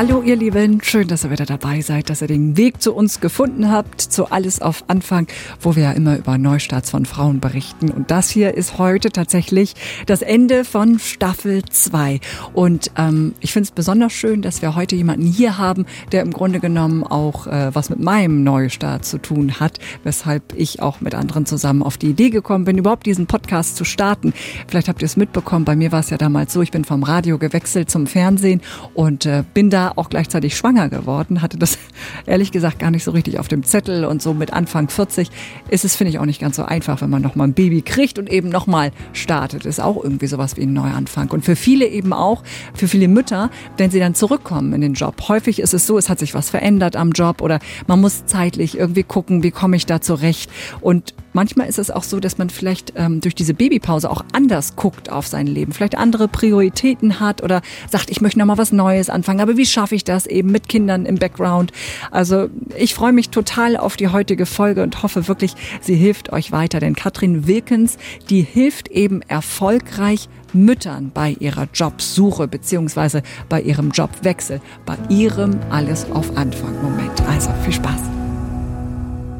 Hallo ihr Lieben, schön, dass ihr wieder dabei seid, dass ihr den Weg zu uns gefunden habt, zu Alles auf Anfang, wo wir ja immer über Neustarts von Frauen berichten. Und das hier ist heute tatsächlich das Ende von Staffel 2. Und ähm, ich finde es besonders schön, dass wir heute jemanden hier haben, der im Grunde genommen auch äh, was mit meinem Neustart zu tun hat, weshalb ich auch mit anderen zusammen auf die Idee gekommen bin, überhaupt diesen Podcast zu starten. Vielleicht habt ihr es mitbekommen, bei mir war es ja damals so, ich bin vom Radio gewechselt zum Fernsehen und äh, bin da auch gleichzeitig schwanger geworden, hatte das ehrlich gesagt gar nicht so richtig auf dem Zettel und so mit Anfang 40 ist es, finde ich, auch nicht ganz so einfach, wenn man nochmal ein Baby kriegt und eben nochmal startet. Ist auch irgendwie sowas wie ein Neuanfang. Und für viele eben auch, für viele Mütter, wenn sie dann zurückkommen in den Job. Häufig ist es so, es hat sich was verändert am Job oder man muss zeitlich irgendwie gucken, wie komme ich da zurecht. Und manchmal ist es auch so, dass man vielleicht ähm, durch diese Babypause auch anders guckt auf sein Leben, vielleicht andere Prioritäten hat oder sagt, ich möchte nochmal was Neues anfangen. Aber wie schaffe ich das eben mit Kindern im Background? Also ich freue mich total auf die heutige Folge und hoffe wirklich, sie hilft euch weiter. Denn Katrin Wilkens, die hilft eben erfolgreich Müttern bei ihrer Jobsuche beziehungsweise bei ihrem Jobwechsel, bei ihrem alles auf Anfang Moment. Also viel Spaß.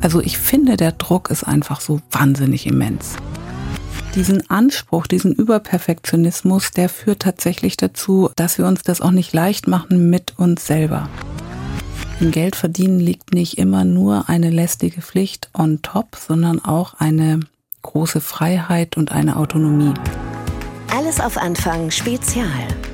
Also ich finde, der Druck ist einfach so wahnsinnig immens. Diesen Anspruch, diesen Überperfektionismus, der führt tatsächlich dazu, dass wir uns das auch nicht leicht machen mit uns selber. Im Geld verdienen liegt nicht immer nur eine lästige Pflicht on top, sondern auch eine große Freiheit und eine Autonomie. Alles auf Anfang Spezial.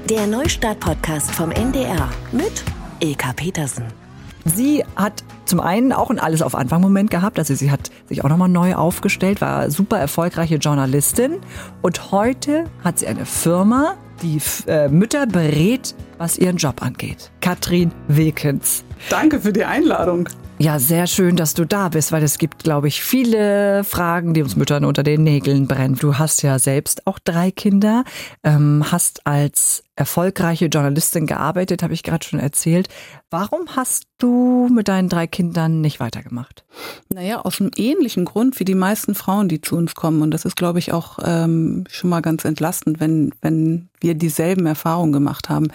Der Neustart-Podcast vom NDR mit Ilka Petersen. Sie hat zum einen auch ein Alles auf Anfang Moment gehabt, also sie hat sich auch nochmal neu aufgestellt, war super erfolgreiche Journalistin und heute hat sie eine Firma, die äh, Mütter berät, was ihren Job angeht. Katrin Wilkens. Danke für die Einladung. Ja, sehr schön, dass du da bist, weil es gibt, glaube ich, viele Fragen, die uns Müttern unter den Nägeln brennen. Du hast ja selbst auch drei Kinder, ähm, hast als erfolgreiche Journalistin gearbeitet, habe ich gerade schon erzählt. Warum hast du mit deinen drei Kindern nicht weitergemacht? Naja, aus einem ähnlichen Grund wie die meisten Frauen, die zu uns kommen. Und das ist, glaube ich, auch ähm, schon mal ganz entlastend, wenn, wenn wir dieselben Erfahrungen gemacht haben.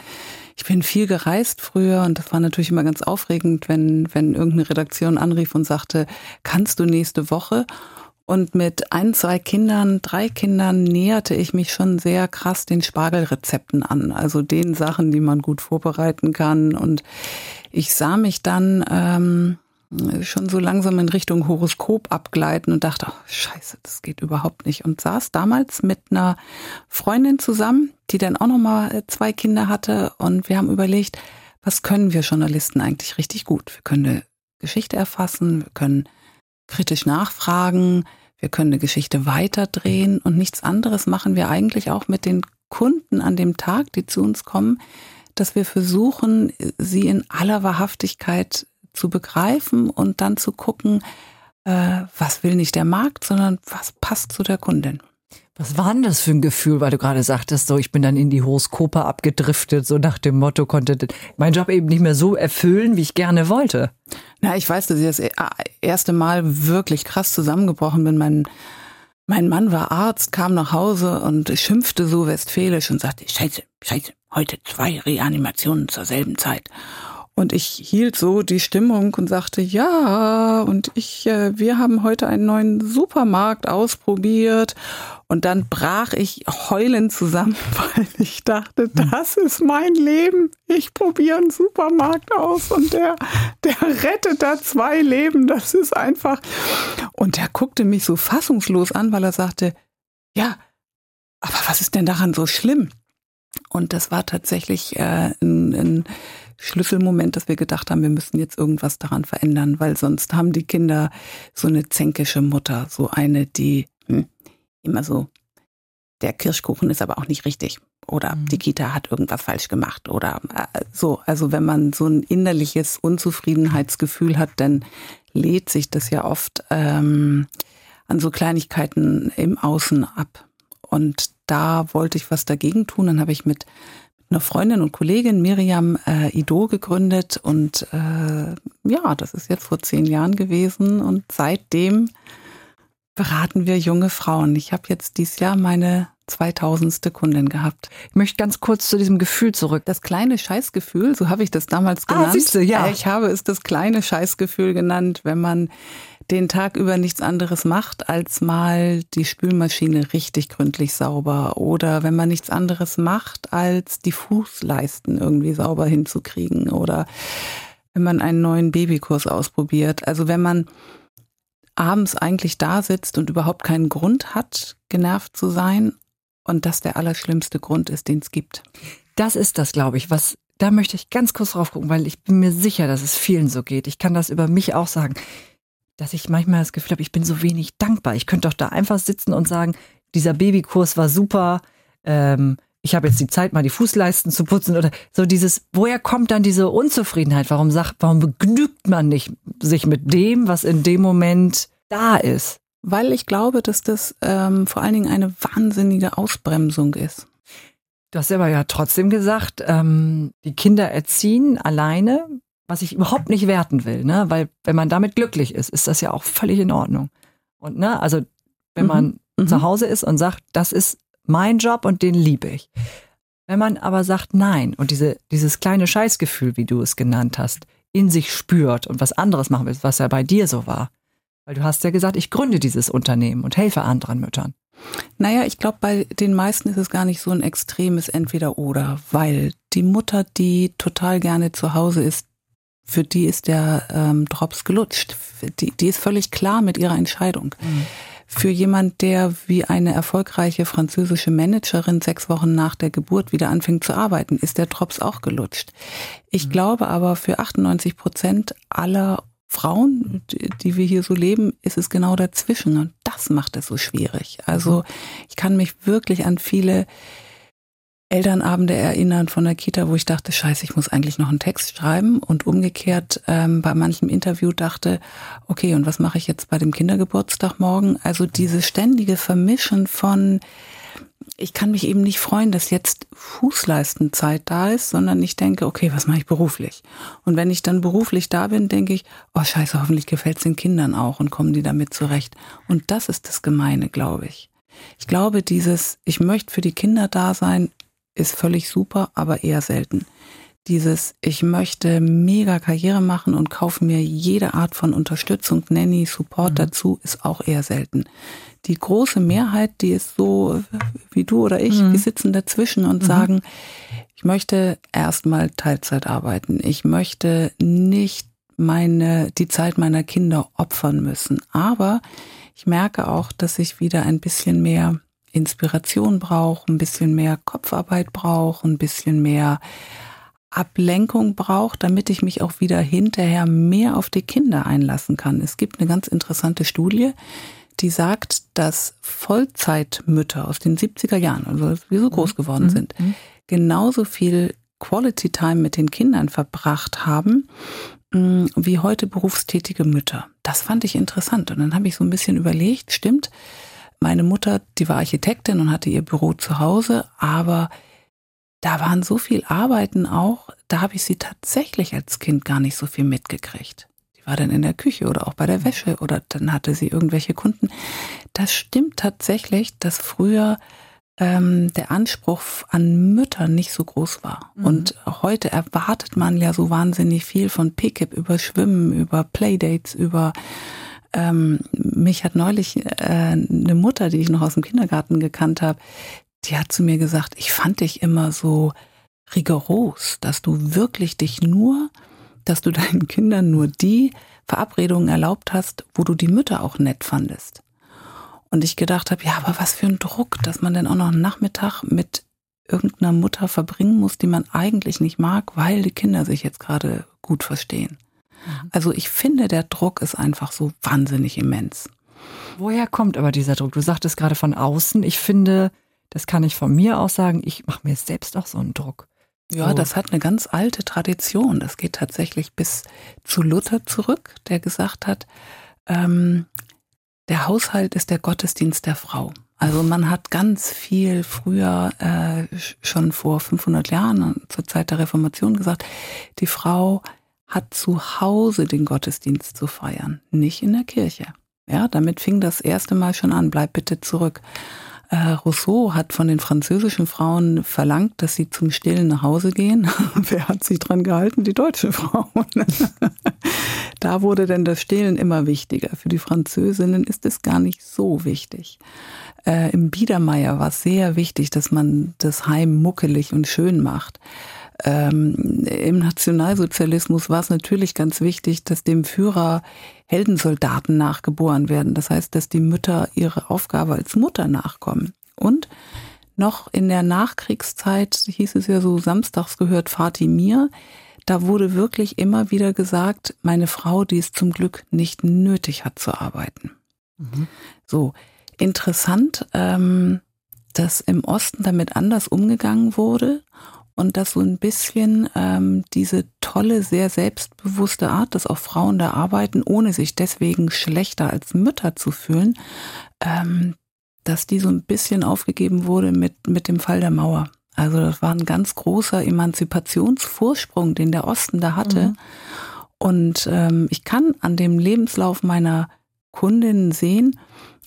Ich bin viel gereist früher und das war natürlich immer ganz aufregend, wenn, wenn irgendeine Redaktion anrief und sagte, kannst du nächste Woche? Und mit ein, zwei Kindern, drei Kindern näherte ich mich schon sehr krass den Spargelrezepten an, also den Sachen, die man gut vorbereiten kann. Und ich sah mich dann ähm, schon so langsam in Richtung Horoskop abgleiten und dachte, oh, scheiße, das geht überhaupt nicht. Und saß damals mit einer Freundin zusammen, die dann auch nochmal äh, zwei Kinder hatte. Und wir haben überlegt, was können wir Journalisten eigentlich richtig gut? Wir können eine Geschichte erfassen, wir können kritisch nachfragen, wir können eine Geschichte weiterdrehen und nichts anderes machen wir eigentlich auch mit den Kunden an dem Tag, die zu uns kommen, dass wir versuchen, sie in aller Wahrhaftigkeit zu begreifen und dann zu gucken, äh, was will nicht der Markt, sondern was passt zu der Kundin. Was war denn das für ein Gefühl, weil du gerade sagtest, so ich bin dann in die Horoskope abgedriftet, so nach dem Motto, konnte mein Job eben nicht mehr so erfüllen, wie ich gerne wollte. Na, ich weiß, dass ich das e-, erste Mal wirklich krass zusammengebrochen bin. Mein, mein Mann war Arzt, kam nach Hause und schimpfte so westfälisch und sagte, scheiße, scheiße, heute zwei Reanimationen zur selben Zeit. Und ich hielt so die Stimmung und sagte, ja, und ich, äh, wir haben heute einen neuen Supermarkt ausprobiert. Und dann brach ich heulend zusammen, weil ich dachte, das ist mein Leben. Ich probiere einen Supermarkt aus und der, der rettet da zwei Leben. Das ist einfach. Und er guckte mich so fassungslos an, weil er sagte, ja, aber was ist denn daran so schlimm? Und das war tatsächlich äh, ein, ein Schlüsselmoment, dass wir gedacht haben, wir müssen jetzt irgendwas daran verändern, weil sonst haben die Kinder so eine zänkische Mutter, so eine, die hm, immer so, der Kirschkuchen ist aber auch nicht richtig oder mhm. die Kita hat irgendwas falsch gemacht oder äh, so. Also wenn man so ein innerliches Unzufriedenheitsgefühl hat, dann lädt sich das ja oft ähm, an so Kleinigkeiten im Außen ab. Und da wollte ich was dagegen tun. Dann habe ich mit einer Freundin und Kollegin Miriam äh, Ido gegründet und äh, ja, das ist jetzt vor zehn Jahren gewesen und seitdem beraten wir junge Frauen. Ich habe jetzt dieses Jahr meine 2000. Kundin gehabt. Ich möchte ganz kurz zu diesem Gefühl zurück. Das kleine Scheißgefühl, so habe ich das damals ah, genannt. Ah, siehste, ja. Ich habe es das kleine Scheißgefühl genannt, wenn man den Tag über nichts anderes macht, als mal die Spülmaschine richtig gründlich sauber oder wenn man nichts anderes macht, als die Fußleisten irgendwie sauber hinzukriegen oder wenn man einen neuen Babykurs ausprobiert. Also wenn man abends eigentlich da sitzt und überhaupt keinen Grund hat, genervt zu sein und das der allerschlimmste Grund ist, den es gibt. Das ist das, glaube ich, was da möchte ich ganz kurz drauf gucken, weil ich bin mir sicher, dass es vielen so geht. Ich kann das über mich auch sagen dass ich manchmal das Gefühl habe, ich bin so wenig dankbar. Ich könnte doch da einfach sitzen und sagen, dieser Babykurs war super, ähm, ich habe jetzt die Zeit, mal die Fußleisten zu putzen oder so dieses, woher kommt dann diese Unzufriedenheit? Warum sagt, warum begnügt man nicht sich mit dem, was in dem Moment da ist? Weil ich glaube, dass das ähm, vor allen Dingen eine wahnsinnige Ausbremsung ist. Du hast aber ja trotzdem gesagt, ähm, die Kinder erziehen alleine was ich überhaupt nicht werten will, ne? Weil wenn man damit glücklich ist, ist das ja auch völlig in Ordnung. Und ne, also wenn man mhm. zu Hause ist und sagt, das ist mein Job und den liebe ich. Wenn man aber sagt nein und diese, dieses kleine Scheißgefühl, wie du es genannt hast, in sich spürt und was anderes machen will, was ja bei dir so war. Weil du hast ja gesagt, ich gründe dieses Unternehmen und helfe anderen Müttern. Naja, ich glaube, bei den meisten ist es gar nicht so ein extremes Entweder-Oder, weil die Mutter, die total gerne zu Hause ist, für die ist der ähm, Drops gelutscht. Die, die ist völlig klar mit ihrer Entscheidung. Mhm. Für jemand, der wie eine erfolgreiche französische Managerin sechs Wochen nach der Geburt wieder anfängt zu arbeiten, ist der Drops auch gelutscht. Ich mhm. glaube aber, für 98 Prozent aller Frauen, die wir hier so leben, ist es genau dazwischen. Und das macht es so schwierig. Also mhm. ich kann mich wirklich an viele Elternabende erinnern von der Kita, wo ich dachte, scheiße, ich muss eigentlich noch einen Text schreiben und umgekehrt ähm, bei manchem Interview dachte, okay, und was mache ich jetzt bei dem Kindergeburtstag morgen? Also diese ständige Vermischen von, ich kann mich eben nicht freuen, dass jetzt Fußleistenzeit da ist, sondern ich denke, okay, was mache ich beruflich? Und wenn ich dann beruflich da bin, denke ich, oh scheiße, hoffentlich gefällt es den Kindern auch und kommen die damit zurecht. Und das ist das Gemeine, glaube ich. Ich glaube, dieses, ich möchte für die Kinder da sein, ist völlig super, aber eher selten. Dieses, ich möchte mega Karriere machen und kaufe mir jede Art von Unterstützung, Nanny, Support mhm. dazu, ist auch eher selten. Die große Mehrheit, die ist so wie du oder ich, mhm. wir sitzen dazwischen und mhm. sagen, ich möchte erstmal Teilzeit arbeiten. Ich möchte nicht meine, die Zeit meiner Kinder opfern müssen. Aber ich merke auch, dass ich wieder ein bisschen mehr Inspiration brauche, ein bisschen mehr Kopfarbeit brauche, ein bisschen mehr Ablenkung brauche, damit ich mich auch wieder hinterher mehr auf die Kinder einlassen kann. Es gibt eine ganz interessante Studie, die sagt, dass Vollzeitmütter aus den 70er Jahren, also wie so groß geworden mhm. sind, mhm. genauso viel Quality Time mit den Kindern verbracht haben, mm, wie heute berufstätige Mütter. Das fand ich interessant. Und dann habe ich so ein bisschen überlegt, stimmt, meine Mutter, die war Architektin und hatte ihr Büro zu Hause, aber da waren so viel Arbeiten auch, da habe ich sie tatsächlich als Kind gar nicht so viel mitgekriegt. Die war dann in der Küche oder auch bei der Wäsche oder dann hatte sie irgendwelche Kunden. Das stimmt tatsächlich, dass früher ähm, der Anspruch an Müttern nicht so groß war. Mhm. Und heute erwartet man ja so wahnsinnig viel von Pickup über Schwimmen, über Playdates, über ähm, mich hat neulich äh, eine Mutter, die ich noch aus dem Kindergarten gekannt habe, die hat zu mir gesagt, ich fand dich immer so rigoros, dass du wirklich dich nur, dass du deinen Kindern nur die Verabredungen erlaubt hast, wo du die Mütter auch nett fandest. Und ich gedacht habe, ja, aber was für ein Druck, dass man denn auch noch einen Nachmittag mit irgendeiner Mutter verbringen muss, die man eigentlich nicht mag, weil die Kinder sich jetzt gerade gut verstehen. Also ich finde, der Druck ist einfach so wahnsinnig immens. Woher kommt aber dieser Druck? Du sagtest gerade von außen. Ich finde, das kann ich von mir aus sagen, ich mache mir selbst auch so einen Druck. Ja, so. das hat eine ganz alte Tradition. Das geht tatsächlich bis zu Luther zurück, der gesagt hat, ähm, der Haushalt ist der Gottesdienst der Frau. Also man hat ganz viel früher, äh, schon vor 500 Jahren, zur Zeit der Reformation gesagt, die Frau hat zu Hause den Gottesdienst zu feiern, nicht in der Kirche. Ja, damit fing das erste Mal schon an, bleib bitte zurück. Äh, Rousseau hat von den französischen Frauen verlangt, dass sie zum Stillen nach Hause gehen. Wer hat sich dran gehalten? Die deutsche Frauen. da wurde denn das Stillen immer wichtiger. Für die Französinnen ist es gar nicht so wichtig. Äh, Im Biedermeier war es sehr wichtig, dass man das Heim muckelig und schön macht. Ähm, Im Nationalsozialismus war es natürlich ganz wichtig, dass dem Führer Heldensoldaten nachgeboren werden. Das heißt, dass die Mütter ihre Aufgabe als Mutter nachkommen. Und noch in der Nachkriegszeit hieß es ja so, samstags gehört Vati mir. Da wurde wirklich immer wieder gesagt, meine Frau, die es zum Glück nicht nötig hat zu arbeiten. Mhm. So, interessant, ähm, dass im Osten damit anders umgegangen wurde und dass so ein bisschen ähm, diese tolle, sehr selbstbewusste Art, dass auch Frauen da arbeiten, ohne sich deswegen schlechter als Mütter zu fühlen, ähm, dass die so ein bisschen aufgegeben wurde mit, mit dem Fall der Mauer. Also das war ein ganz großer Emanzipationsvorsprung, den der Osten da hatte. Mhm. Und ähm, ich kann an dem Lebenslauf meiner Kundinnen sehen,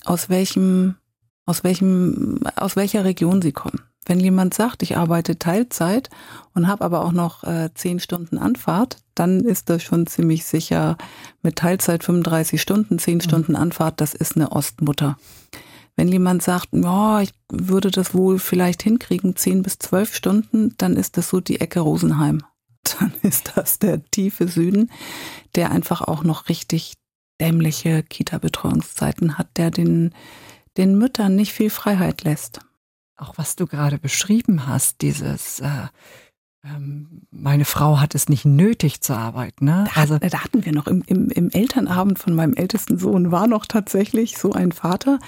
aus welchem, aus welchem, aus welcher Region sie kommen. Wenn jemand sagt, ich arbeite Teilzeit und habe aber auch noch äh, zehn Stunden Anfahrt, dann ist das schon ziemlich sicher mit Teilzeit 35 Stunden, zehn mhm. Stunden Anfahrt, das ist eine Ostmutter. Wenn jemand sagt, ja, ich würde das wohl vielleicht hinkriegen, zehn bis zwölf Stunden, dann ist das so die Ecke Rosenheim. Dann ist das der tiefe Süden, der einfach auch noch richtig dämliche Kita-Betreuungszeiten hat, der den, den Müttern nicht viel Freiheit lässt auch was du gerade beschrieben hast, dieses äh, ähm, meine Frau hat es nicht nötig zu arbeiten. Ne? Da, also, da hatten wir noch im, im, im Elternabend von meinem ältesten Sohn war noch tatsächlich so ein Vater,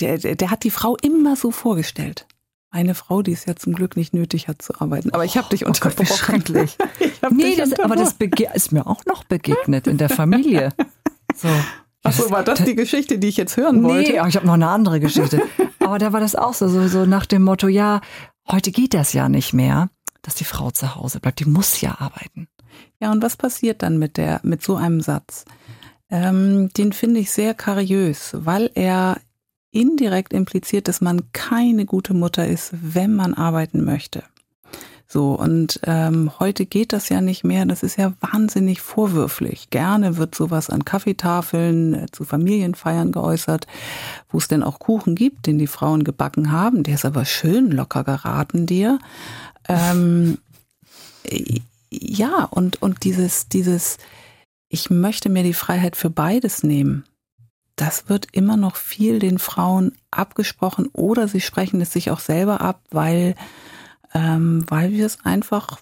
der, der, der hat die Frau immer so vorgestellt. Eine Frau, die es ja zum Glück nicht nötig hat zu arbeiten. Aber ich habe dich unterbrochen. Oh Gott, schrecklich. nee, das, aber das ist mir auch noch begegnet in der Familie. So. Achso, war das die Geschichte, die ich jetzt hören wollte? Nee, ich habe noch eine andere Geschichte. Aber da war das auch so, so, so nach dem Motto, ja, heute geht das ja nicht mehr, dass die Frau zu Hause bleibt. Die muss ja arbeiten. Ja, und was passiert dann mit der, mit so einem Satz? Ähm, den finde ich sehr kariös, weil er indirekt impliziert, dass man keine gute Mutter ist, wenn man arbeiten möchte. So, und ähm, heute geht das ja nicht mehr. Das ist ja wahnsinnig vorwürflich. Gerne wird sowas an Kaffeetafeln äh, zu Familienfeiern geäußert, wo es denn auch Kuchen gibt, den die Frauen gebacken haben. Der ist aber schön locker geraten dir. Ähm, ja, und, und dieses, dieses, ich möchte mir die Freiheit für beides nehmen. Das wird immer noch viel den Frauen abgesprochen oder sie sprechen es sich auch selber ab, weil ähm, weil wir es einfach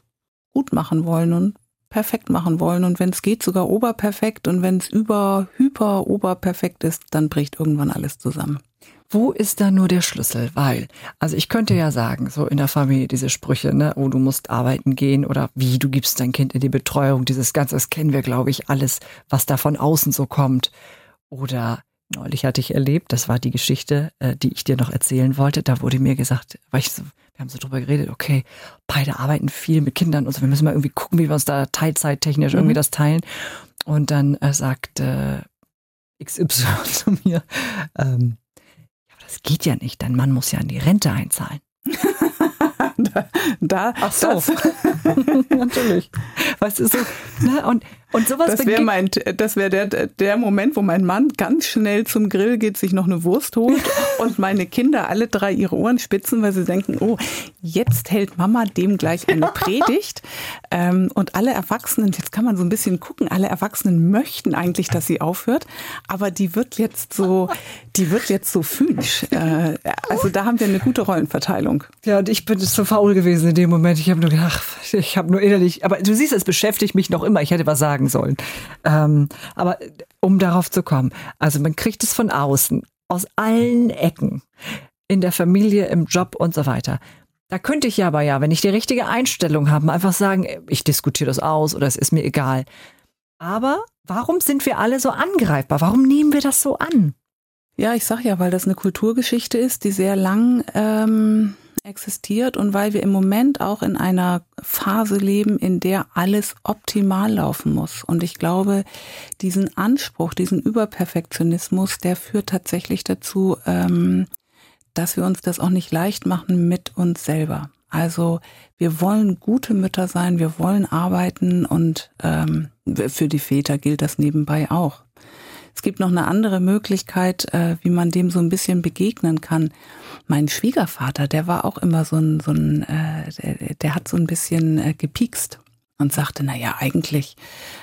gut machen wollen und perfekt machen wollen. Und wenn es geht, sogar oberperfekt. Und wenn es über, hyper, oberperfekt ist, dann bricht irgendwann alles zusammen. Wo ist da nur der Schlüssel? Weil, also ich könnte ja sagen, so in der Familie diese Sprüche, ne, oh, du musst arbeiten gehen oder wie, du gibst dein Kind in die Betreuung, dieses Ganze, das kennen wir, glaube ich, alles, was da von außen so kommt. Oder neulich hatte ich erlebt, das war die Geschichte, äh, die ich dir noch erzählen wollte, da wurde mir gesagt, weil ich so, wir haben so drüber geredet, okay, beide arbeiten viel mit Kindern und so, wir müssen mal irgendwie gucken, wie wir uns da teilzeittechnisch mhm. irgendwie das teilen. Und dann äh, sagt äh, XY zu mir, ähm, ja, das geht ja nicht, dein Mann muss ja in die Rente einzahlen. da, da, Ach so. Natürlich. Weißt du, so, ne? und, und sowas Das wäre mein, das wäre der, der Moment, wo mein Mann ganz schnell zum Grill geht, sich noch eine Wurst holt und meine Kinder alle drei ihre Ohren spitzen, weil sie denken, oh, jetzt hält Mama dem gleich eine Predigt. ähm, und alle Erwachsenen, jetzt kann man so ein bisschen gucken, alle Erwachsenen möchten eigentlich, dass sie aufhört, aber die wird jetzt so, die wird jetzt so physisch. Äh, also da haben wir eine gute Rollenverteilung. Ja, und ich bin so faul gewesen in dem Moment. Ich habe nur gedacht, ich habe nur innerlich, aber du siehst, es beschäftigt mich noch immer. Ich hätte was sagen sollen. Ähm, aber um darauf zu kommen, also man kriegt es von außen, aus allen Ecken, in der Familie, im Job und so weiter. Da könnte ich ja aber ja, wenn ich die richtige Einstellung habe, einfach sagen, ich diskutiere das aus oder es ist mir egal. Aber warum sind wir alle so angreifbar? Warum nehmen wir das so an? Ja, ich sag ja, weil das eine Kulturgeschichte ist, die sehr lang ähm, existiert und weil wir im Moment auch in einer Phase leben, in der alles optimal laufen muss. Und ich glaube, diesen Anspruch, diesen Überperfektionismus, der führt tatsächlich dazu, ähm, dass wir uns das auch nicht leicht machen mit uns selber. Also wir wollen gute Mütter sein, wir wollen arbeiten und ähm, für die Väter gilt das nebenbei auch. Es gibt noch eine andere Möglichkeit, äh, wie man dem so ein bisschen begegnen kann. Mein Schwiegervater, der war auch immer so ein, so ein äh, der, der hat so ein bisschen äh, gepiekst und sagte, na ja, eigentlich,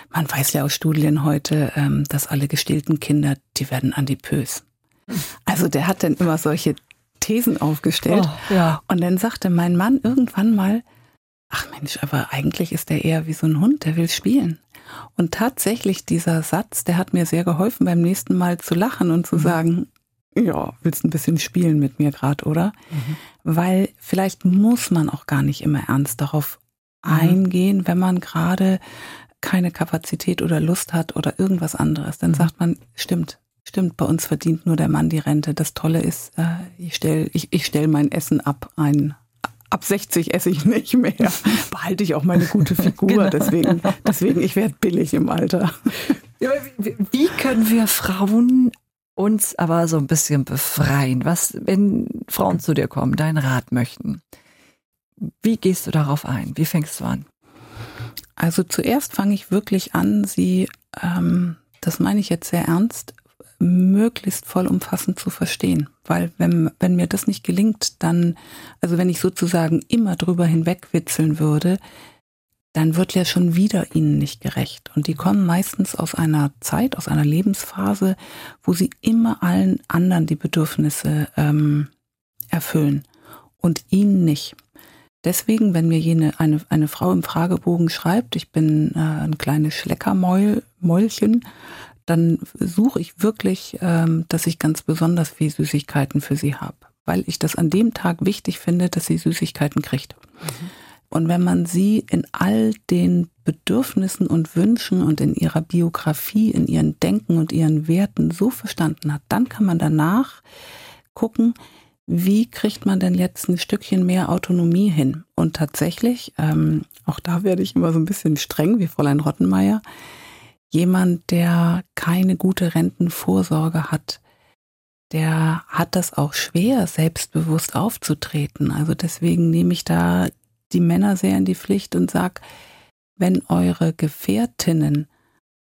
man weiß ja aus Studien heute, ähm, dass alle gestillten Kinder, die werden adipös. Also der hat dann immer solche Thesen aufgestellt. Oh, ja. Und dann sagte mein Mann irgendwann mal, ach Mensch, aber eigentlich ist der eher wie so ein Hund, der will spielen. Und tatsächlich dieser Satz, der hat mir sehr geholfen, beim nächsten Mal zu lachen und zu mhm. sagen, ja, willst ein bisschen spielen mit mir gerade, oder? Mhm. Weil vielleicht muss man auch gar nicht immer ernst darauf mhm. eingehen, wenn man gerade keine Kapazität oder Lust hat oder irgendwas anderes. Dann mhm. sagt man, stimmt, Stimmt, bei uns verdient nur der Mann die Rente. Das Tolle ist, äh, ich stelle ich, ich stell mein Essen ab. Ein, ab 60 esse ich nicht mehr. Behalte ich auch meine gute Figur. genau. Deswegen, deswegen, ich werde billig im Alter. Wie können wir Frauen uns aber so ein bisschen befreien? Was, wenn Frauen zu dir kommen, deinen Rat möchten? Wie gehst du darauf ein? Wie fängst du an? Also zuerst fange ich wirklich an, sie, ähm, das meine ich jetzt sehr ernst, möglichst vollumfassend zu verstehen. Weil wenn, wenn mir das nicht gelingt, dann, also wenn ich sozusagen immer drüber hinwegwitzeln würde, dann wird ja schon wieder ihnen nicht gerecht. Und die kommen meistens aus einer Zeit, aus einer Lebensphase, wo sie immer allen anderen die Bedürfnisse ähm, erfüllen und ihnen nicht. Deswegen, wenn mir jene eine, eine Frau im Fragebogen schreibt, ich bin äh, ein kleines Schleckermäulchen, dann suche ich wirklich, ähm, dass ich ganz besonders viel Süßigkeiten für sie habe, weil ich das an dem Tag wichtig finde, dass sie Süßigkeiten kriegt. Mhm. Und wenn man sie in all den Bedürfnissen und Wünschen und in ihrer Biografie, in ihren Denken und ihren Werten so verstanden hat, dann kann man danach gucken, wie kriegt man denn jetzt ein Stückchen mehr Autonomie hin? Und tatsächlich, ähm, auch da werde ich immer so ein bisschen streng wie Fräulein Rottenmeier, jemand, der keine gute Rentenvorsorge hat, der hat das auch schwer, selbstbewusst aufzutreten. Also deswegen nehme ich da die Männer sehr in die Pflicht und sag, wenn eure Gefährtinnen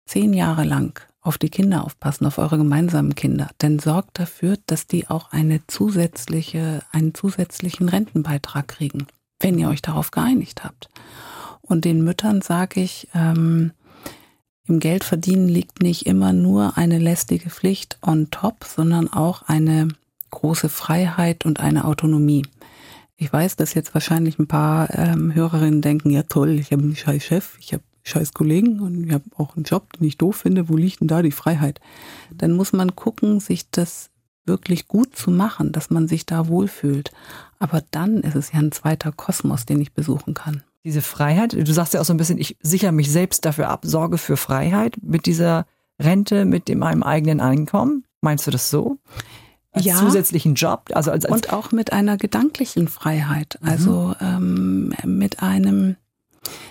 zehn Jahre lang auf die Kinder aufpassen, auf eure gemeinsamen Kinder, dann sorgt dafür, dass die auch eine zusätzliche, einen zusätzlichen Rentenbeitrag kriegen, wenn ihr euch darauf geeinigt habt. Und den Müttern sage ich, ähm, im Geldverdienen liegt nicht immer nur eine lästige Pflicht on top, sondern auch eine große Freiheit und eine Autonomie. Ich weiß, dass jetzt wahrscheinlich ein paar ähm, Hörerinnen denken, ja toll, ich habe einen scheiß Chef, ich habe scheiß Kollegen und ich habe auch einen Job, den ich doof finde, wo liegt denn da die Freiheit? Dann muss man gucken, sich das wirklich gut zu machen, dass man sich da wohlfühlt. Aber dann ist es ja ein zweiter Kosmos, den ich besuchen kann diese Freiheit. Du sagst ja auch so ein bisschen, ich sichere mich selbst dafür ab, sorge für Freiheit mit dieser Rente, mit dem meinem eigenen Einkommen. Meinst du das so? Als ja. zusätzlichen Job? Also als, als und auch mit einer gedanklichen Freiheit. Mhm. Also mhm. ähm, mit einem,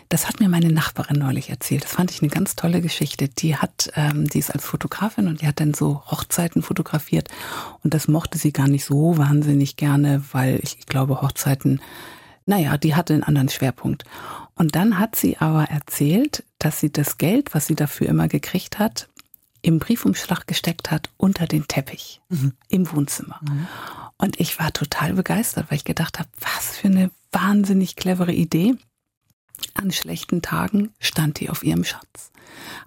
das hat mir meine Nachbarin neulich erzählt. Das fand ich eine ganz tolle Geschichte. Die hat, ähm, die ist als Fotografin und die hat dann so Hochzeiten fotografiert. Und das mochte sie gar nicht so wahnsinnig gerne, weil ich, ich glaube, Hochzeiten naja, die hatte einen anderen Schwerpunkt. Und dann hat sie aber erzählt, dass sie das Geld, was sie dafür immer gekriegt hat, im Briefumschlag gesteckt hat unter den Teppich mhm. im Wohnzimmer. Mhm. Und ich war total begeistert, weil ich gedacht habe, was für eine wahnsinnig clevere Idee. An schlechten Tagen stand die auf ihrem Schatz.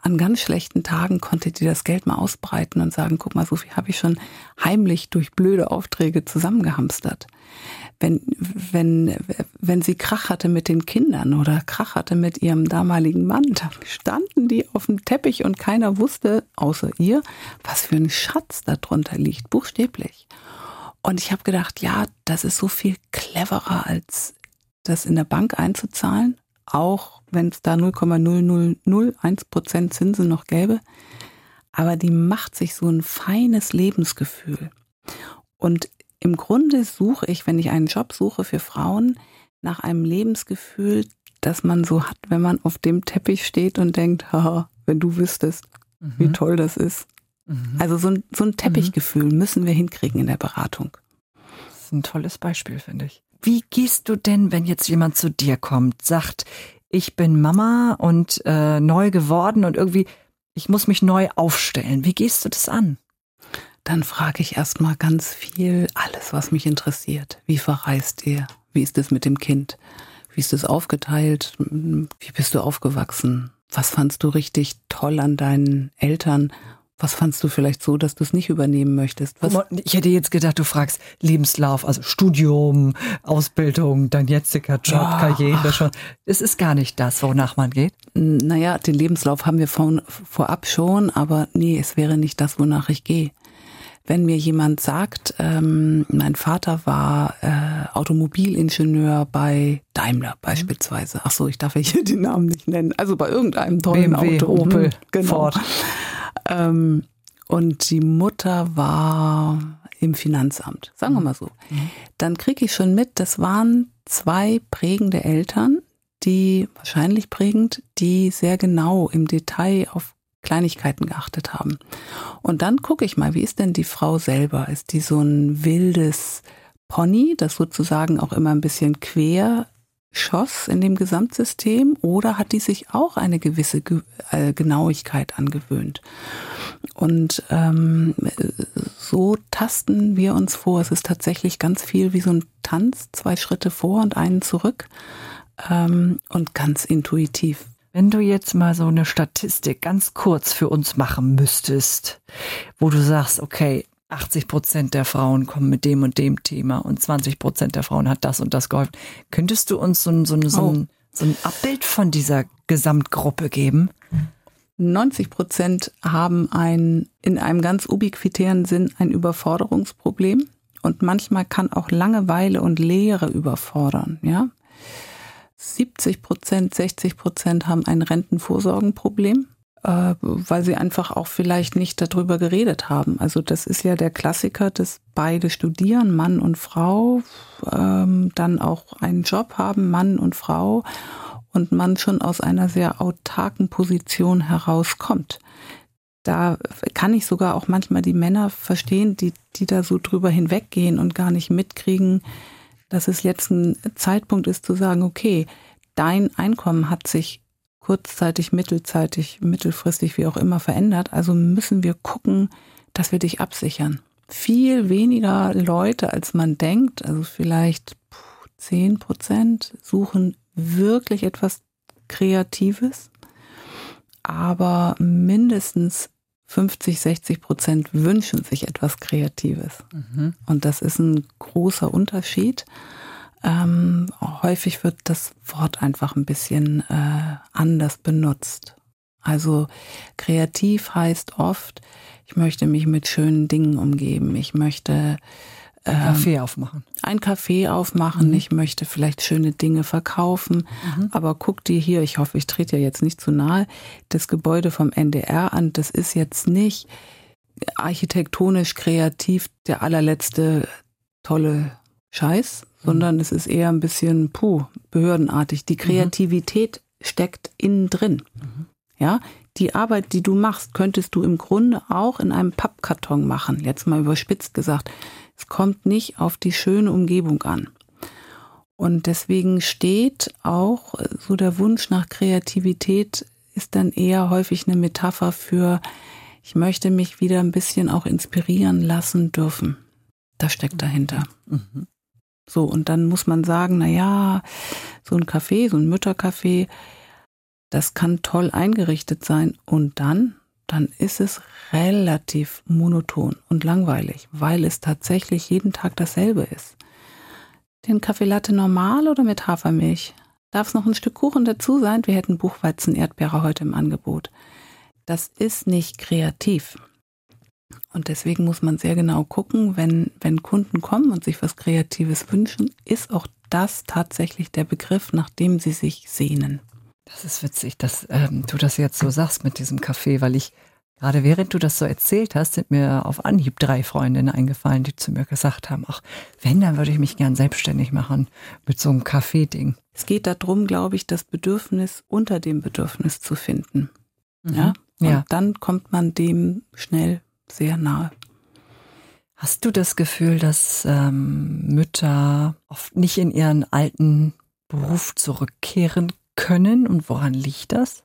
An ganz schlechten Tagen konnte die das Geld mal ausbreiten und sagen, guck mal, so viel habe ich schon heimlich durch blöde Aufträge zusammengehamstert wenn, wenn, wenn sie Krach hatte mit den Kindern oder Krach hatte mit ihrem damaligen Mann, dann standen die auf dem Teppich und keiner wusste, außer ihr, was für ein Schatz da drunter liegt, buchstäblich. Und ich habe gedacht, ja, das ist so viel cleverer, als das in der Bank einzuzahlen, auch wenn es da 0,0001 Prozent Zinsen noch gäbe. Aber die macht sich so ein feines Lebensgefühl. Und im Grunde suche ich, wenn ich einen Job suche für Frauen, nach einem Lebensgefühl, das man so hat, wenn man auf dem Teppich steht und denkt, haha, wenn du wüsstest, mhm. wie toll das ist. Mhm. Also so ein, so ein Teppichgefühl müssen wir hinkriegen in der Beratung. ist ein tolles Beispiel, finde ich. Wie gehst du denn, wenn jetzt jemand zu dir kommt, sagt, ich bin Mama und äh, neu geworden und irgendwie, ich muss mich neu aufstellen. Wie gehst du das an? Dann frage ich erstmal ganz viel, alles, was mich interessiert. Wie verreist ihr? Wie ist es mit dem Kind? Wie ist es aufgeteilt? Wie bist du aufgewachsen? Was fandst du richtig toll an deinen Eltern? Was fandst du vielleicht so, dass du es nicht übernehmen möchtest? Was? Ich hätte jetzt gedacht, du fragst Lebenslauf, also Studium, Ausbildung, dein jetziger Job, ja. Karriere schon. Es ist gar nicht das, wonach man geht. Naja, den Lebenslauf haben wir von, vorab schon, aber nee, es wäre nicht das, wonach ich gehe. Wenn mir jemand sagt, ähm, mein Vater war äh, Automobilingenieur bei Daimler beispielsweise. Ach so, ich darf ja hier die Namen nicht nennen. Also bei irgendeinem tollen BMW, Auto. Opel, hm, genau. Ford. Ähm, und die Mutter war im Finanzamt, sagen wir mal so. Mhm. Dann kriege ich schon mit, das waren zwei prägende Eltern, die wahrscheinlich prägend, die sehr genau im Detail auf Kleinigkeiten geachtet haben. Und dann gucke ich mal, wie ist denn die Frau selber? Ist die so ein wildes Pony, das sozusagen auch immer ein bisschen quer schoss in dem Gesamtsystem oder hat die sich auch eine gewisse äh, Genauigkeit angewöhnt? Und ähm, so tasten wir uns vor. Es ist tatsächlich ganz viel wie so ein Tanz, zwei Schritte vor und einen zurück ähm, und ganz intuitiv. Wenn du jetzt mal so eine Statistik ganz kurz für uns machen müsstest, wo du sagst, okay, 80 Prozent der Frauen kommen mit dem und dem Thema und 20 Prozent der Frauen hat das und das geholfen. Könntest du uns so, so, so, oh. ein, so ein Abbild von dieser Gesamtgruppe geben? 90 Prozent haben ein, in einem ganz ubiquitären Sinn ein Überforderungsproblem. Und manchmal kann auch Langeweile und Leere überfordern, ja. 70 Prozent, 60 Prozent haben ein Rentenvorsorgenproblem äh, weil sie einfach auch vielleicht nicht darüber geredet haben. Also das ist ja der Klassiker, dass beide studieren, Mann und Frau, ähm, dann auch einen Job haben, Mann und Frau, und man schon aus einer sehr autarken Position herauskommt. Da kann ich sogar auch manchmal die Männer verstehen, die, die da so drüber hinweggehen und gar nicht mitkriegen, dass es jetzt ein Zeitpunkt ist zu sagen, okay, dein Einkommen hat sich kurzzeitig, mittelzeitig, mittelfristig, wie auch immer verändert. Also müssen wir gucken, dass wir dich absichern. Viel weniger Leute, als man denkt, also vielleicht zehn Prozent suchen wirklich etwas Kreatives, aber mindestens 50, 60 Prozent wünschen sich etwas Kreatives. Mhm. Und das ist ein großer Unterschied. Ähm, häufig wird das Wort einfach ein bisschen äh, anders benutzt. Also kreativ heißt oft, ich möchte mich mit schönen Dingen umgeben. Ich möchte ähm, Café aufmachen. Ein Café aufmachen. Mhm. Ich möchte vielleicht schöne Dinge verkaufen. Mhm. Aber guck dir hier, ich hoffe, ich trete ja jetzt nicht zu nahe, das Gebäude vom NDR an. Das ist jetzt nicht architektonisch kreativ der allerletzte tolle Scheiß, sondern mhm. es ist eher ein bisschen, puh, behördenartig. Die mhm. Kreativität mhm. steckt innen drin. Mhm. Ja, die Arbeit, die du machst, könntest du im Grunde auch in einem Pappkarton machen. Jetzt mal überspitzt gesagt. Es kommt nicht auf die schöne Umgebung an. Und deswegen steht auch so der Wunsch nach Kreativität ist dann eher häufig eine Metapher für, ich möchte mich wieder ein bisschen auch inspirieren lassen dürfen. Das steckt dahinter. Mhm. So, und dann muss man sagen, na ja, so ein Café, so ein Müttercafé, das kann toll eingerichtet sein. Und dann, dann ist es relativ monoton und langweilig, weil es tatsächlich jeden Tag dasselbe ist. Den Kaffee Latte normal oder mit Hafermilch? Darf es noch ein Stück Kuchen dazu sein? Wir hätten Buchweizen Erdbeere heute im Angebot. Das ist nicht kreativ. Und deswegen muss man sehr genau gucken, wenn, wenn Kunden kommen und sich was Kreatives wünschen, ist auch das tatsächlich der Begriff, nach dem sie sich sehnen. Das ist witzig, dass ähm, du das jetzt so sagst mit diesem Kaffee, weil ich gerade während du das so erzählt hast, sind mir auf Anhieb drei Freundinnen eingefallen, die zu mir gesagt haben, ach, wenn, dann würde ich mich gern selbstständig machen mit so einem Kaffee-Ding. Es geht darum, glaube ich, das Bedürfnis unter dem Bedürfnis zu finden. Mhm. Ja. Und ja. dann kommt man dem schnell sehr nahe. Hast du das Gefühl, dass ähm, Mütter oft nicht in ihren alten Beruf zurückkehren können und woran liegt das?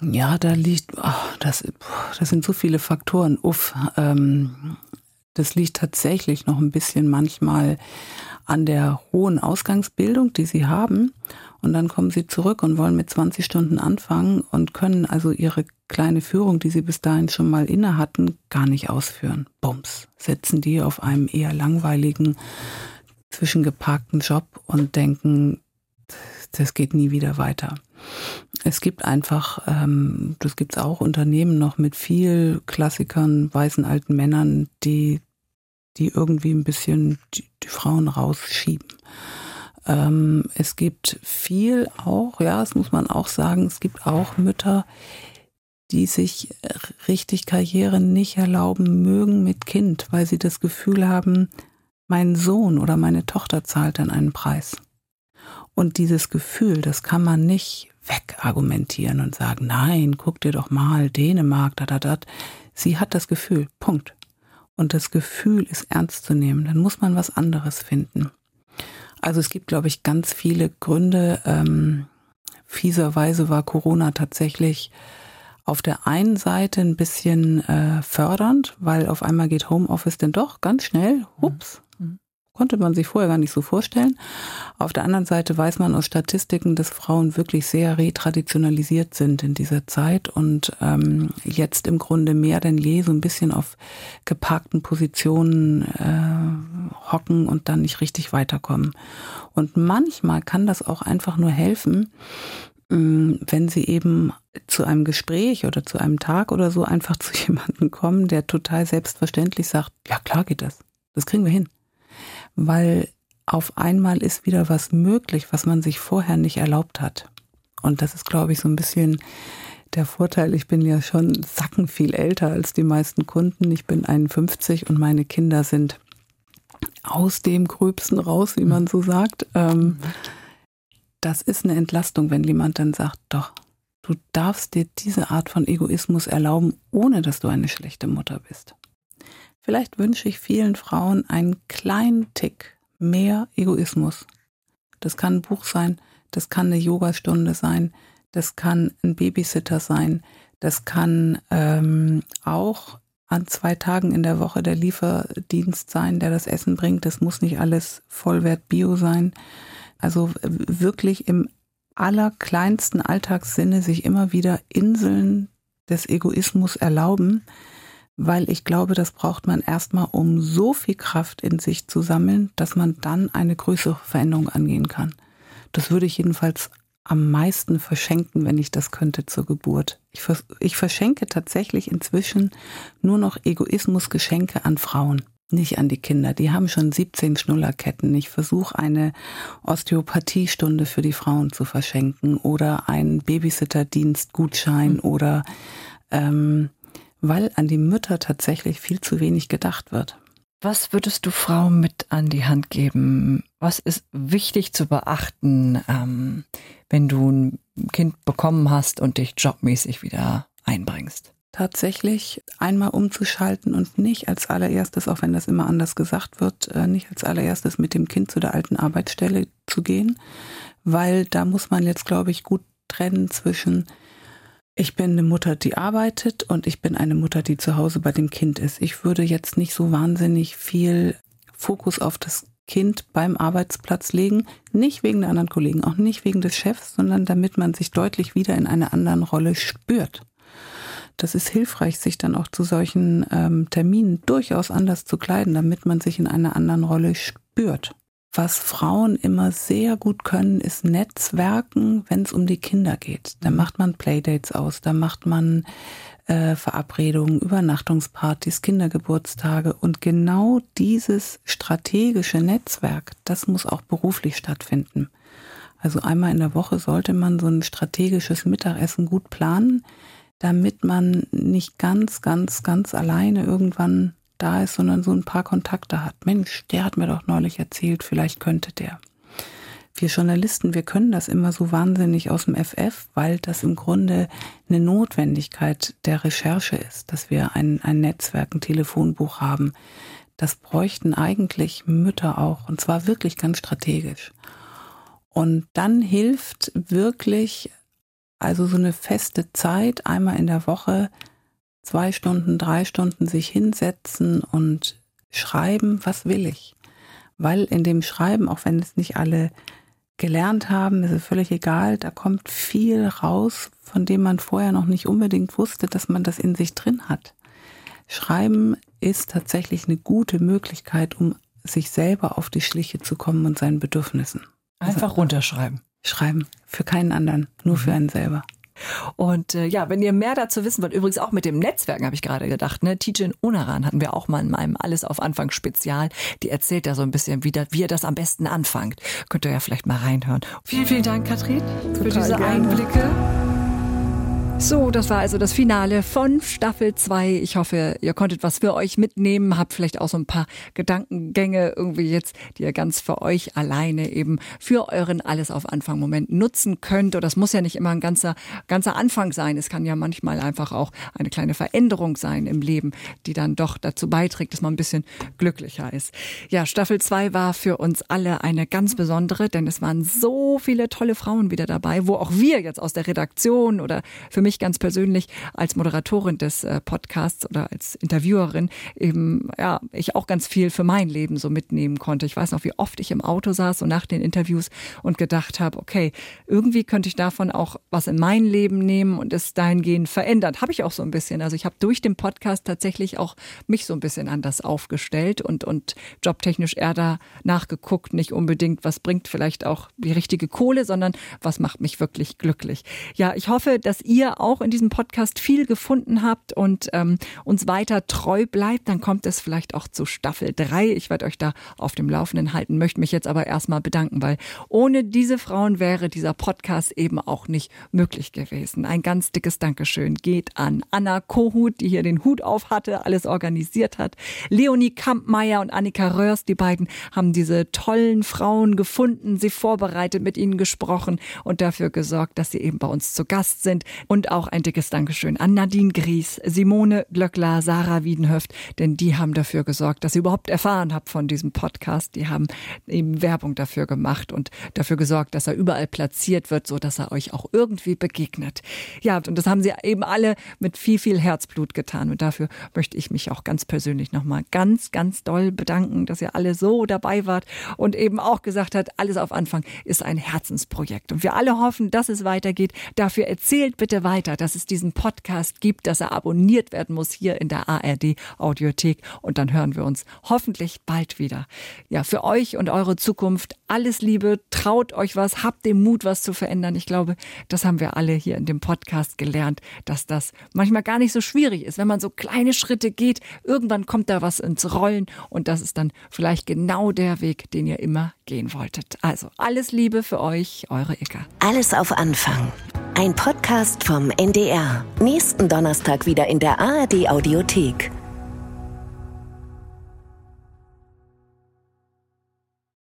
Ja, da liegt, oh, das, das sind so viele Faktoren. Uff, ähm, das liegt tatsächlich noch ein bisschen manchmal an der hohen Ausgangsbildung, die sie haben. Und dann kommen sie zurück und wollen mit 20 Stunden anfangen und können also ihre kleine Führung, die sie bis dahin schon mal inne hatten, gar nicht ausführen. Bums, setzen die auf einem eher langweiligen, zwischengeparkten Job und denken, das geht nie wieder weiter. Es gibt einfach, ähm, das gibt es auch Unternehmen noch mit viel Klassikern, weißen alten Männern, die, die irgendwie ein bisschen die, die Frauen rausschieben. Ähm, es gibt viel auch, ja, das muss man auch sagen, es gibt auch Mütter, die sich richtig Karriere nicht erlauben mögen mit Kind, weil sie das Gefühl haben, mein Sohn oder meine Tochter zahlt dann einen Preis. Und dieses Gefühl, das kann man nicht wegargumentieren und sagen, nein, guck dir doch mal Dänemark, da, da, da. Sie hat das Gefühl, Punkt. Und das Gefühl ist ernst zu nehmen. Dann muss man was anderes finden. Also es gibt, glaube ich, ganz viele Gründe. Ähm, fieserweise war Corona tatsächlich auf der einen Seite ein bisschen äh, fördernd, weil auf einmal geht Homeoffice denn doch ganz schnell, hups, Konnte man sich vorher gar nicht so vorstellen. Auf der anderen Seite weiß man aus Statistiken, dass Frauen wirklich sehr retraditionalisiert sind in dieser Zeit und ähm, jetzt im Grunde mehr denn je so ein bisschen auf geparkten Positionen äh, hocken und dann nicht richtig weiterkommen. Und manchmal kann das auch einfach nur helfen, ähm, wenn sie eben zu einem Gespräch oder zu einem Tag oder so einfach zu jemandem kommen, der total selbstverständlich sagt, ja klar geht das, das kriegen wir hin weil auf einmal ist wieder was möglich, was man sich vorher nicht erlaubt hat. Und das ist, glaube ich, so ein bisschen der Vorteil. Ich bin ja schon sacken viel älter als die meisten Kunden. Ich bin 51 und meine Kinder sind aus dem Gröbsten raus, wie man so sagt. Ähm, das ist eine Entlastung, wenn jemand dann sagt, doch, du darfst dir diese Art von Egoismus erlauben, ohne dass du eine schlechte Mutter bist. Vielleicht wünsche ich vielen Frauen einen kleinen Tick mehr Egoismus. Das kann ein Buch sein, das kann eine Yogastunde sein, das kann ein Babysitter sein, das kann ähm, auch an zwei Tagen in der Woche der Lieferdienst sein, der das Essen bringt. Das muss nicht alles Vollwert Bio sein. Also wirklich im allerkleinsten Alltagssinne sich immer wieder Inseln des Egoismus erlauben, weil ich glaube, das braucht man erstmal, um so viel Kraft in sich zu sammeln, dass man dann eine größere Veränderung angehen kann. Das würde ich jedenfalls am meisten verschenken, wenn ich das könnte zur Geburt. Ich, vers ich verschenke tatsächlich inzwischen nur noch Egoismusgeschenke an Frauen, nicht an die Kinder. Die haben schon 17 Schnullerketten. Ich versuche eine Osteopathiestunde für die Frauen zu verschenken oder einen Babysitterdienst-Gutschein mhm. oder ähm, weil an die Mütter tatsächlich viel zu wenig gedacht wird. Was würdest du Frauen mit an die Hand geben? Was ist wichtig zu beachten, ähm, wenn du ein Kind bekommen hast und dich jobmäßig wieder einbringst? Tatsächlich einmal umzuschalten und nicht als allererstes, auch wenn das immer anders gesagt wird, äh, nicht als allererstes mit dem Kind zu der alten Arbeitsstelle zu gehen, weil da muss man jetzt, glaube ich, gut trennen zwischen ich bin eine Mutter, die arbeitet und ich bin eine Mutter, die zu Hause bei dem Kind ist. Ich würde jetzt nicht so wahnsinnig viel Fokus auf das Kind beim Arbeitsplatz legen, nicht wegen der anderen Kollegen, auch nicht wegen des Chefs, sondern damit man sich deutlich wieder in einer anderen Rolle spürt. Das ist hilfreich, sich dann auch zu solchen ähm, Terminen durchaus anders zu kleiden, damit man sich in einer anderen Rolle spürt. Was Frauen immer sehr gut können, ist Netzwerken, wenn es um die Kinder geht. Da macht man Playdates aus, da macht man äh, Verabredungen, Übernachtungspartys, Kindergeburtstage. Und genau dieses strategische Netzwerk, das muss auch beruflich stattfinden. Also einmal in der Woche sollte man so ein strategisches Mittagessen gut planen, damit man nicht ganz, ganz, ganz alleine irgendwann da ist, sondern so ein paar Kontakte hat. Mensch, der hat mir doch neulich erzählt, vielleicht könnte der. wir Journalisten, wir können das immer so wahnsinnig aus dem FF, weil das im Grunde eine Notwendigkeit der Recherche ist, dass wir ein, ein Netzwerk, ein Telefonbuch haben. Das bräuchten eigentlich Mütter auch, und zwar wirklich ganz strategisch. Und dann hilft wirklich, also so eine feste Zeit, einmal in der Woche, zwei Stunden, drei Stunden sich hinsetzen und schreiben, was will ich. Weil in dem Schreiben, auch wenn es nicht alle gelernt haben, ist es völlig egal, da kommt viel raus, von dem man vorher noch nicht unbedingt wusste, dass man das in sich drin hat. Schreiben ist tatsächlich eine gute Möglichkeit, um sich selber auf die Schliche zu kommen und seinen Bedürfnissen. Einfach also, runterschreiben. Schreiben. Für keinen anderen, nur mhm. für einen selber. Und äh, ja, wenn ihr mehr dazu wissen wollt, übrigens auch mit dem Netzwerken habe ich gerade gedacht, ne? Tijin Unaran hatten wir auch mal in meinem Alles auf Anfang Spezial. Die erzählt ja so ein bisschen, wie, das, wie ihr das am besten anfangt. Könnt ihr ja vielleicht mal reinhören. Vielen, vielen Dank, Katrin, für diese gerne. Einblicke. So, das war also das Finale von Staffel 2. Ich hoffe, ihr konntet was für euch mitnehmen, habt vielleicht auch so ein paar Gedankengänge irgendwie jetzt, die ihr ganz für euch alleine eben für euren Alles auf Anfang Moment nutzen könnt. Und das muss ja nicht immer ein ganzer, ganzer Anfang sein. Es kann ja manchmal einfach auch eine kleine Veränderung sein im Leben, die dann doch dazu beiträgt, dass man ein bisschen glücklicher ist. Ja, Staffel 2 war für uns alle eine ganz besondere, denn es waren so viele tolle Frauen wieder dabei, wo auch wir jetzt aus der Redaktion oder für mich ganz persönlich als Moderatorin des äh, Podcasts oder als Interviewerin eben, ja, ich auch ganz viel für mein Leben so mitnehmen konnte. Ich weiß noch, wie oft ich im Auto saß und nach den Interviews und gedacht habe, okay, irgendwie könnte ich davon auch was in mein Leben nehmen und es dahingehend verändert. Habe ich auch so ein bisschen. Also ich habe durch den Podcast tatsächlich auch mich so ein bisschen anders aufgestellt und, und jobtechnisch eher da nachgeguckt, nicht unbedingt, was bringt vielleicht auch die richtige Kohle, sondern was macht mich wirklich glücklich. Ja, ich hoffe, dass ihr auch in diesem Podcast viel gefunden habt und ähm, uns weiter treu bleibt, dann kommt es vielleicht auch zu Staffel 3. Ich werde euch da auf dem Laufenden halten, möchte mich jetzt aber erstmal bedanken, weil ohne diese Frauen wäre dieser Podcast eben auch nicht möglich gewesen. Ein ganz dickes Dankeschön geht an Anna Kohut, die hier den Hut auf hatte, alles organisiert hat. Leonie Kampmeier und Annika Röhrs, die beiden haben diese tollen Frauen gefunden, sie vorbereitet, mit ihnen gesprochen und dafür gesorgt, dass sie eben bei uns zu Gast sind. Und und auch ein dickes Dankeschön an Nadine Gries, Simone Glöckler, Sarah Wiedenhöft, denn die haben dafür gesorgt, dass ihr überhaupt erfahren habt von diesem Podcast. Die haben eben Werbung dafür gemacht und dafür gesorgt, dass er überall platziert wird, so dass er euch auch irgendwie begegnet. Ja, und das haben sie eben alle mit viel, viel Herzblut getan. Und dafür möchte ich mich auch ganz persönlich nochmal ganz, ganz doll bedanken, dass ihr alle so dabei wart und eben auch gesagt hat, alles auf Anfang ist ein Herzensprojekt. Und wir alle hoffen, dass es weitergeht. Dafür erzählt bitte weiter weiter, dass es diesen Podcast gibt, dass er abonniert werden muss hier in der ARD Audiothek und dann hören wir uns hoffentlich bald wieder. Ja, für euch und eure Zukunft alles Liebe, traut euch was, habt den Mut, was zu verändern. Ich glaube, das haben wir alle hier in dem Podcast gelernt, dass das manchmal gar nicht so schwierig ist, wenn man so kleine Schritte geht. Irgendwann kommt da was ins Rollen und das ist dann vielleicht genau der Weg, den ihr immer gehen wolltet. Also alles Liebe für euch, eure Icke. Alles auf Anfang. Ein Podcast vom NDR. Nächsten Donnerstag wieder in der ARD Audiothek.